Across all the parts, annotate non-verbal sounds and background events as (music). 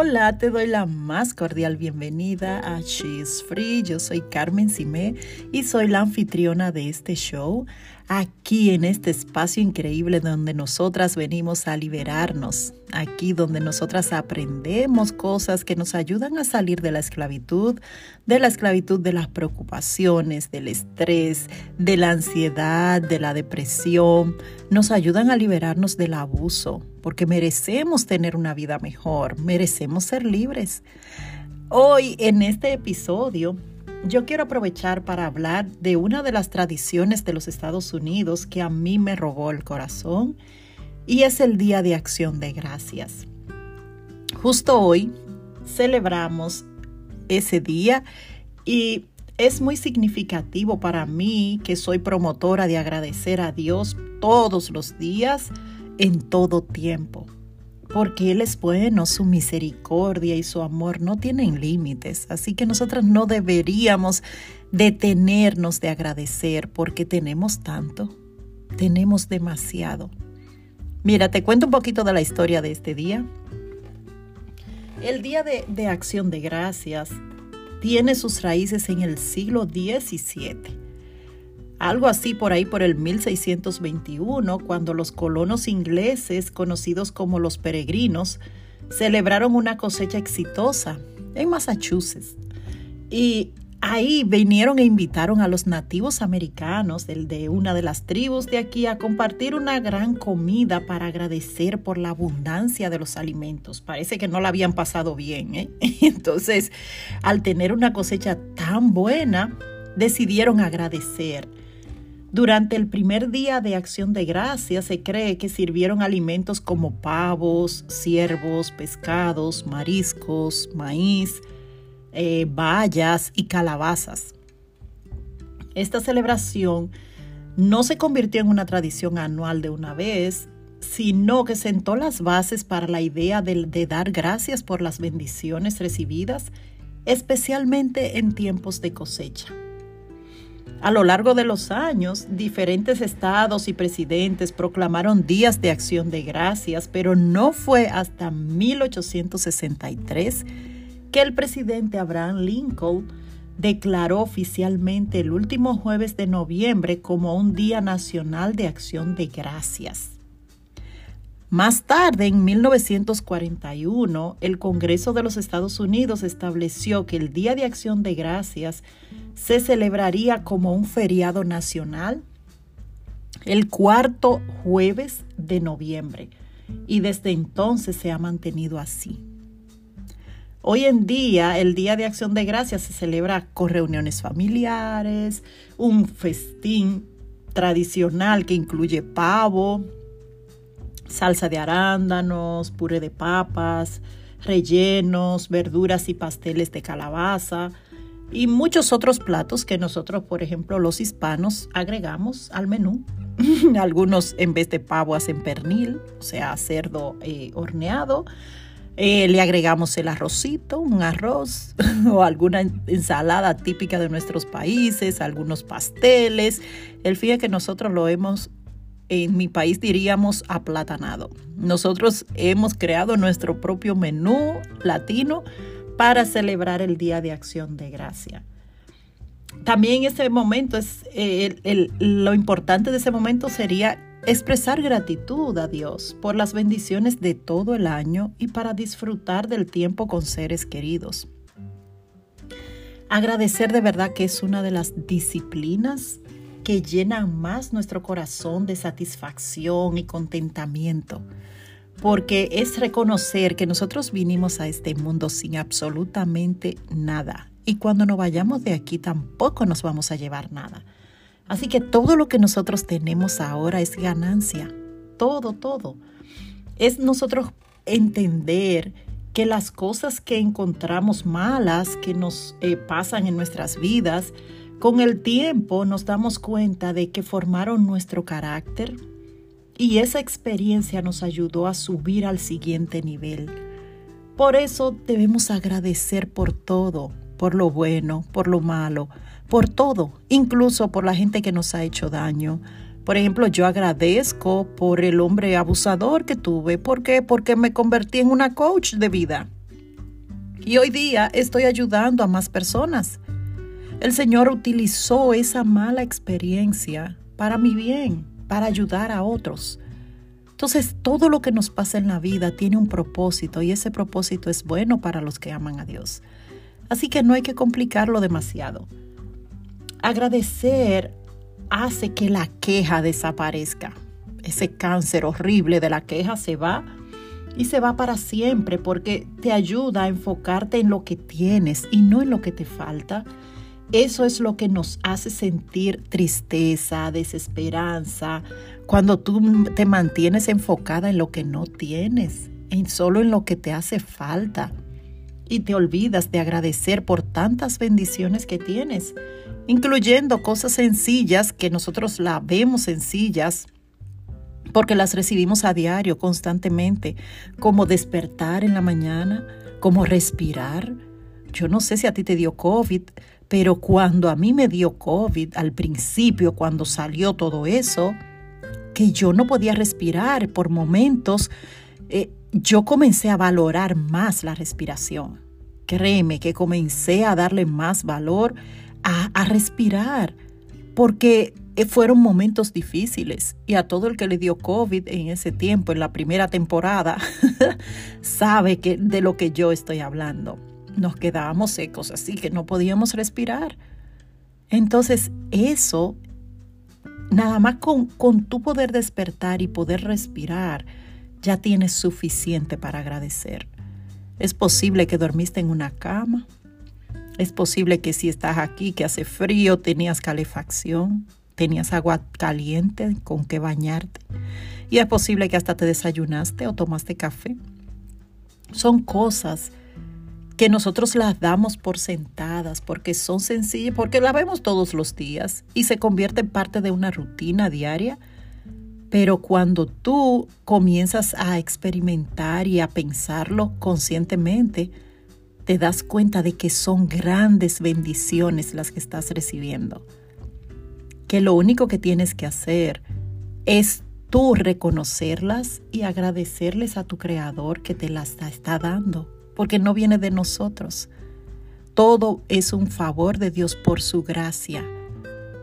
Hola, te doy la más cordial bienvenida a She's Free. Yo soy Carmen Simé y soy la anfitriona de este show, aquí en este espacio increíble donde nosotras venimos a liberarnos, aquí donde nosotras aprendemos cosas que nos ayudan a salir de la esclavitud, de la esclavitud de las preocupaciones, del estrés, de la ansiedad, de la depresión, nos ayudan a liberarnos del abuso, porque merecemos tener una vida mejor, merecemos ser libres. Hoy en este episodio yo quiero aprovechar para hablar de una de las tradiciones de los Estados Unidos que a mí me robó el corazón y es el Día de Acción de Gracias. Justo hoy celebramos ese día y es muy significativo para mí que soy promotora de agradecer a Dios todos los días, en todo tiempo. Porque Él es bueno, su misericordia y su amor no tienen límites. Así que nosotras no deberíamos detenernos de agradecer porque tenemos tanto, tenemos demasiado. Mira, te cuento un poquito de la historia de este día. El Día de, de Acción de Gracias tiene sus raíces en el siglo XVII algo así por ahí por el 1621, cuando los colonos ingleses, conocidos como los peregrinos, celebraron una cosecha exitosa en Massachusetts. Y ahí vinieron e invitaron a los nativos americanos de una de las tribus de aquí a compartir una gran comida para agradecer por la abundancia de los alimentos. Parece que no la habían pasado bien. ¿eh? (laughs) Entonces, al tener una cosecha tan buena, decidieron agradecer durante el primer día de acción de gracia se cree que sirvieron alimentos como pavos, ciervos, pescados, mariscos, maíz, eh, bayas y calabazas. Esta celebración no se convirtió en una tradición anual de una vez, sino que sentó las bases para la idea de dar gracias por las bendiciones recibidas, especialmente en tiempos de cosecha. A lo largo de los años, diferentes estados y presidentes proclamaron días de acción de gracias, pero no fue hasta 1863 que el presidente Abraham Lincoln declaró oficialmente el último jueves de noviembre como un Día Nacional de Acción de Gracias. Más tarde, en 1941, el Congreso de los Estados Unidos estableció que el Día de Acción de Gracias se celebraría como un feriado nacional el cuarto jueves de noviembre y desde entonces se ha mantenido así. Hoy en día el Día de Acción de Gracias se celebra con reuniones familiares, un festín tradicional que incluye pavo, salsa de arándanos, puré de papas, rellenos, verduras y pasteles de calabaza y muchos otros platos que nosotros, por ejemplo, los hispanos agregamos al menú. (laughs) Algunos en vez de pavo hacen pernil, o sea, cerdo eh, horneado. Eh, le agregamos el arrocito, un arroz (laughs) o alguna ensalada típica de nuestros países, algunos pasteles. El es que nosotros lo hemos en mi país diríamos aplatanado. Nosotros hemos creado nuestro propio menú latino para celebrar el Día de Acción de Gracia. También ese momento es eh, lo importante de ese momento sería expresar gratitud a Dios por las bendiciones de todo el año y para disfrutar del tiempo con seres queridos. Agradecer de verdad que es una de las disciplinas que llenan más nuestro corazón de satisfacción y contentamiento, porque es reconocer que nosotros vinimos a este mundo sin absolutamente nada y cuando nos vayamos de aquí tampoco nos vamos a llevar nada. Así que todo lo que nosotros tenemos ahora es ganancia, todo, todo. Es nosotros entender que las cosas que encontramos malas, que nos eh, pasan en nuestras vidas, con el tiempo nos damos cuenta de que formaron nuestro carácter y esa experiencia nos ayudó a subir al siguiente nivel. Por eso debemos agradecer por todo, por lo bueno, por lo malo, por todo, incluso por la gente que nos ha hecho daño. Por ejemplo, yo agradezco por el hombre abusador que tuve. ¿Por qué? Porque me convertí en una coach de vida. Y hoy día estoy ayudando a más personas. El Señor utilizó esa mala experiencia para mi bien, para ayudar a otros. Entonces, todo lo que nos pasa en la vida tiene un propósito y ese propósito es bueno para los que aman a Dios. Así que no hay que complicarlo demasiado. Agradecer hace que la queja desaparezca. Ese cáncer horrible de la queja se va y se va para siempre porque te ayuda a enfocarte en lo que tienes y no en lo que te falta. Eso es lo que nos hace sentir tristeza, desesperanza, cuando tú te mantienes enfocada en lo que no tienes, en solo en lo que te hace falta y te olvidas de agradecer por tantas bendiciones que tienes, incluyendo cosas sencillas que nosotros la vemos sencillas porque las recibimos a diario, constantemente, como despertar en la mañana, como respirar. Yo no sé si a ti te dio COVID, pero cuando a mí me dio COVID, al principio, cuando salió todo eso, que yo no podía respirar por momentos, eh, yo comencé a valorar más la respiración. Créeme que comencé a darle más valor a, a respirar, porque eh, fueron momentos difíciles y a todo el que le dio COVID en ese tiempo, en la primera temporada, (laughs) sabe que de lo que yo estoy hablando. Nos quedábamos secos, así que no podíamos respirar. Entonces, eso Nada más con, con tu poder despertar y poder respirar, ya tienes suficiente para agradecer. Es posible que dormiste en una cama. Es posible que si estás aquí, que hace frío, tenías calefacción, tenías agua caliente con que bañarte. Y es posible que hasta te desayunaste o tomaste café. Son cosas que nosotros las damos por sentadas porque son sencillas, porque la vemos todos los días y se convierte en parte de una rutina diaria. Pero cuando tú comienzas a experimentar y a pensarlo conscientemente, te das cuenta de que son grandes bendiciones las que estás recibiendo. Que lo único que tienes que hacer es tú reconocerlas y agradecerles a tu creador que te las está dando porque no viene de nosotros. Todo es un favor de Dios por su gracia,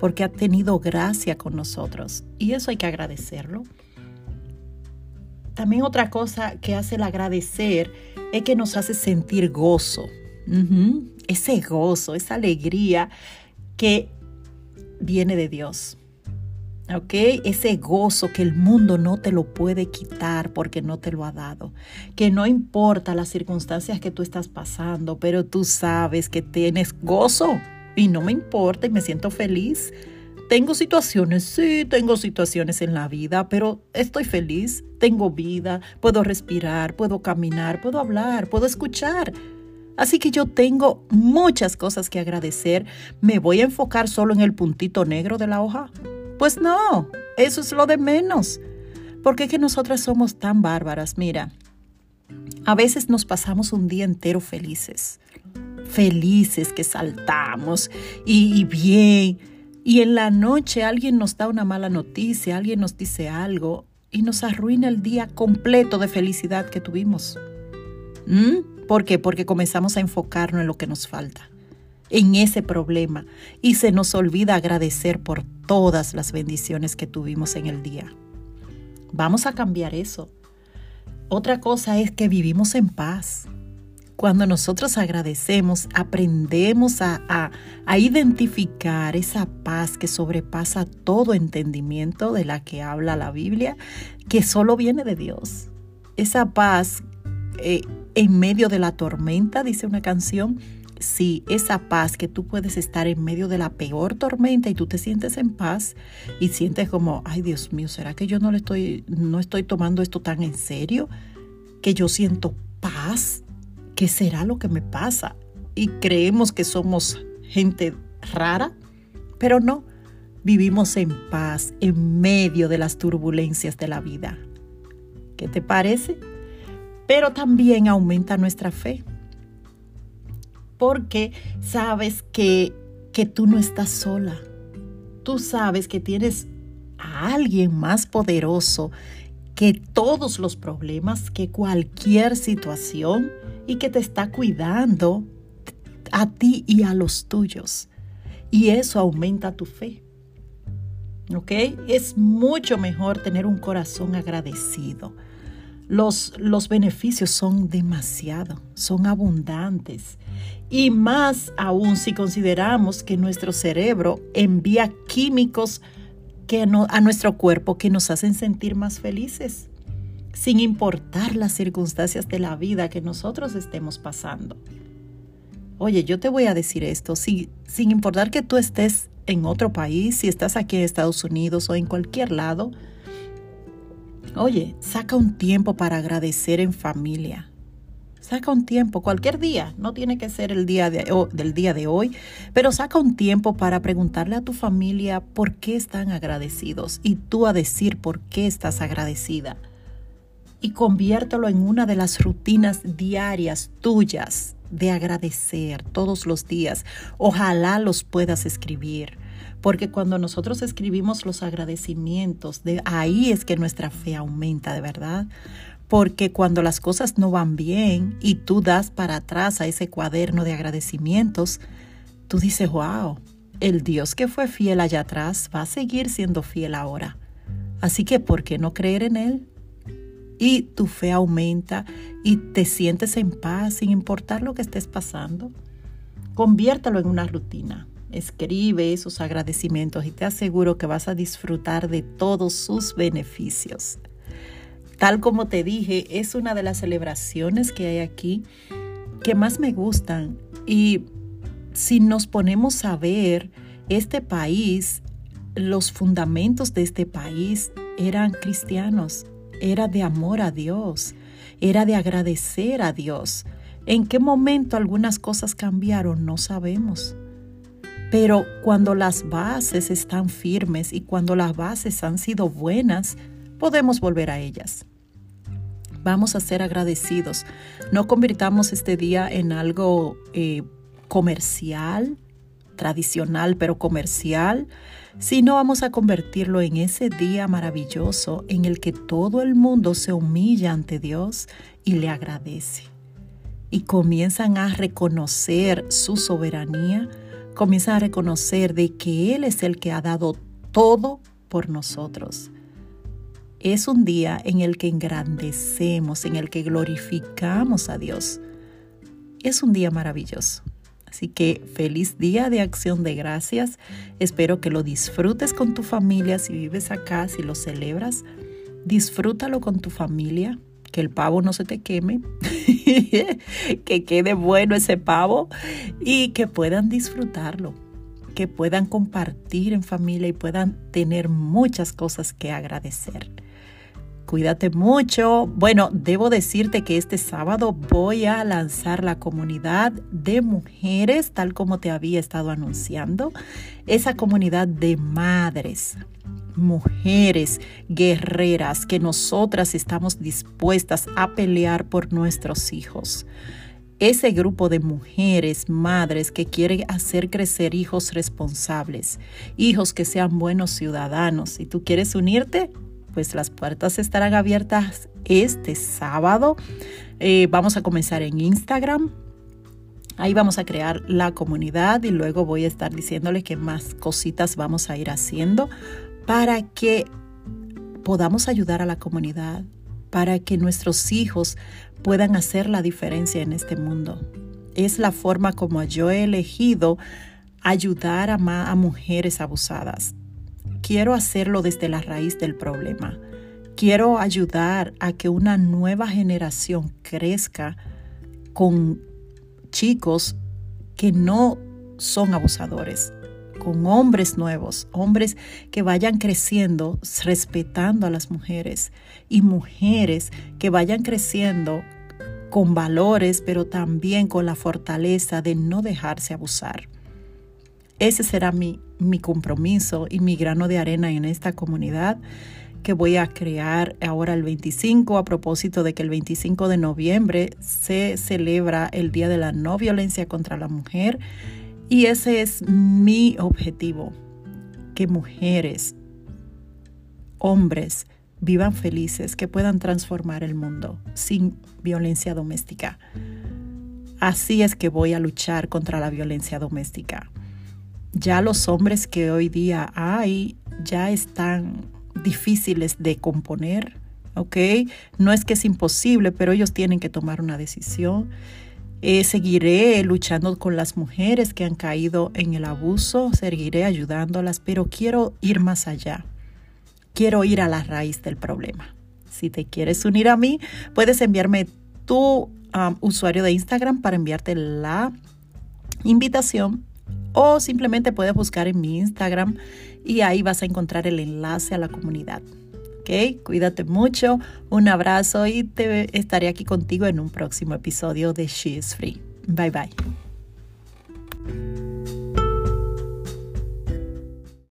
porque ha tenido gracia con nosotros. Y eso hay que agradecerlo. También otra cosa que hace el agradecer es que nos hace sentir gozo. Ese gozo, esa alegría que viene de Dios. ¿Ok? Ese gozo que el mundo no te lo puede quitar porque no te lo ha dado. Que no importa las circunstancias que tú estás pasando, pero tú sabes que tienes gozo y no me importa y me siento feliz. Tengo situaciones, sí, tengo situaciones en la vida, pero estoy feliz, tengo vida, puedo respirar, puedo caminar, puedo hablar, puedo escuchar. Así que yo tengo muchas cosas que agradecer. ¿Me voy a enfocar solo en el puntito negro de la hoja? Pues no, eso es lo de menos. Porque es que nosotras somos tan bárbaras, mira. A veces nos pasamos un día entero felices, felices que saltamos y, y bien. Y en la noche alguien nos da una mala noticia, alguien nos dice algo y nos arruina el día completo de felicidad que tuvimos. ¿Mm? ¿Por qué? Porque comenzamos a enfocarnos en lo que nos falta en ese problema y se nos olvida agradecer por todas las bendiciones que tuvimos en el día. Vamos a cambiar eso. Otra cosa es que vivimos en paz. Cuando nosotros agradecemos, aprendemos a, identificar esa paz que sobrepasa todo entendimiento de la que habla la Biblia, que solo viene de Dios. Esa paz eh, en medio de la tormenta, dice una canción, Sí, esa paz que tú puedes estar en medio de la peor tormenta y tú te sientes en paz y sientes como, ay Dios mío, ¿será que yo no le estoy, no estoy tomando esto tan en serio? Que yo siento paz. ¿Qué será lo que me pasa? Y creemos que somos gente rara, pero no. Vivimos en paz en medio de las turbulencias de la vida. ¿Qué te parece? Pero también aumenta nuestra fe porque sabes que, que tú no estás sola. Tú sabes que tienes a alguien más poderoso que todos los problemas, que cualquier situación y que te está cuidando a ti y a los tuyos. Y eso aumenta tu fe. ¿Ok? Es mucho mejor tener un corazón agradecido. Los, los beneficios son demasiado, son abundantes. Y más aún si consideramos que nuestro cerebro envía químicos que a nuestro cuerpo que nos hacen sentir más felices, sin importar las circunstancias de la vida que nosotros estemos pasando. Oye, yo te voy a decir esto, si, sin importar que tú estés en otro país, si estás aquí en Estados Unidos o en cualquier lado, oye, saca un tiempo para agradecer en familia. Saca un tiempo, cualquier día, no tiene que ser el día de, del día de hoy, pero saca un tiempo para preguntarle a tu familia por qué están agradecidos y tú a decir por qué estás agradecida. Y conviértelo en una de las rutinas diarias tuyas de agradecer todos los días. Ojalá los puedas escribir. Porque cuando nosotros escribimos los agradecimientos, de ahí es que nuestra fe aumenta de verdad. Porque cuando las cosas no van bien y tú das para atrás a ese cuaderno de agradecimientos, tú dices, wow, el Dios que fue fiel allá atrás va a seguir siendo fiel ahora. Así que, ¿por qué no creer en Él? Y tu fe aumenta y te sientes en paz sin importar lo que estés pasando. Conviértalo en una rutina. Escribe esos agradecimientos y te aseguro que vas a disfrutar de todos sus beneficios. Tal como te dije, es una de las celebraciones que hay aquí que más me gustan. Y si nos ponemos a ver este país, los fundamentos de este país eran cristianos, era de amor a Dios, era de agradecer a Dios. ¿En qué momento algunas cosas cambiaron? No sabemos. Pero cuando las bases están firmes y cuando las bases han sido buenas, podemos volver a ellas. Vamos a ser agradecidos. No convirtamos este día en algo eh, comercial, tradicional, pero comercial, sino vamos a convertirlo en ese día maravilloso en el que todo el mundo se humilla ante Dios y le agradece. Y comienzan a reconocer su soberanía, comienzan a reconocer de que Él es el que ha dado todo por nosotros. Es un día en el que engrandecemos, en el que glorificamos a Dios. Es un día maravilloso. Así que feliz día de acción de gracias. Espero que lo disfrutes con tu familia. Si vives acá, si lo celebras, disfrútalo con tu familia. Que el pavo no se te queme, (laughs) que quede bueno ese pavo y que puedan disfrutarlo que puedan compartir en familia y puedan tener muchas cosas que agradecer. Cuídate mucho. Bueno, debo decirte que este sábado voy a lanzar la comunidad de mujeres, tal como te había estado anunciando. Esa comunidad de madres, mujeres guerreras que nosotras estamos dispuestas a pelear por nuestros hijos. Ese grupo de mujeres, madres que quieren hacer crecer hijos responsables, hijos que sean buenos ciudadanos. Si tú quieres unirte, pues las puertas estarán abiertas este sábado. Eh, vamos a comenzar en Instagram. Ahí vamos a crear la comunidad y luego voy a estar diciéndole qué más cositas vamos a ir haciendo para que podamos ayudar a la comunidad, para que nuestros hijos puedan hacer la diferencia en este mundo. Es la forma como yo he elegido ayudar a, a mujeres abusadas quiero hacerlo desde la raíz del problema. Quiero ayudar a que una nueva generación crezca con chicos que no son abusadores, con hombres nuevos, hombres que vayan creciendo respetando a las mujeres y mujeres que vayan creciendo con valores, pero también con la fortaleza de no dejarse abusar. Ese será mi, mi compromiso y mi grano de arena en esta comunidad que voy a crear ahora el 25 a propósito de que el 25 de noviembre se celebra el Día de la No Violencia contra la Mujer y ese es mi objetivo, que mujeres, hombres, vivan felices, que puedan transformar el mundo sin violencia doméstica. Así es que voy a luchar contra la violencia doméstica. Ya los hombres que hoy día hay ya están difíciles de componer, ¿ok? No es que es imposible, pero ellos tienen que tomar una decisión. Eh, seguiré luchando con las mujeres que han caído en el abuso, seguiré ayudándolas, pero quiero ir más allá. Quiero ir a la raíz del problema. Si te quieres unir a mí, puedes enviarme tu um, usuario de Instagram para enviarte la invitación o simplemente puedes buscar en mi Instagram y ahí vas a encontrar el enlace a la comunidad. ¿Ok? Cuídate mucho, un abrazo y te estaré aquí contigo en un próximo episodio de She is Free. Bye bye.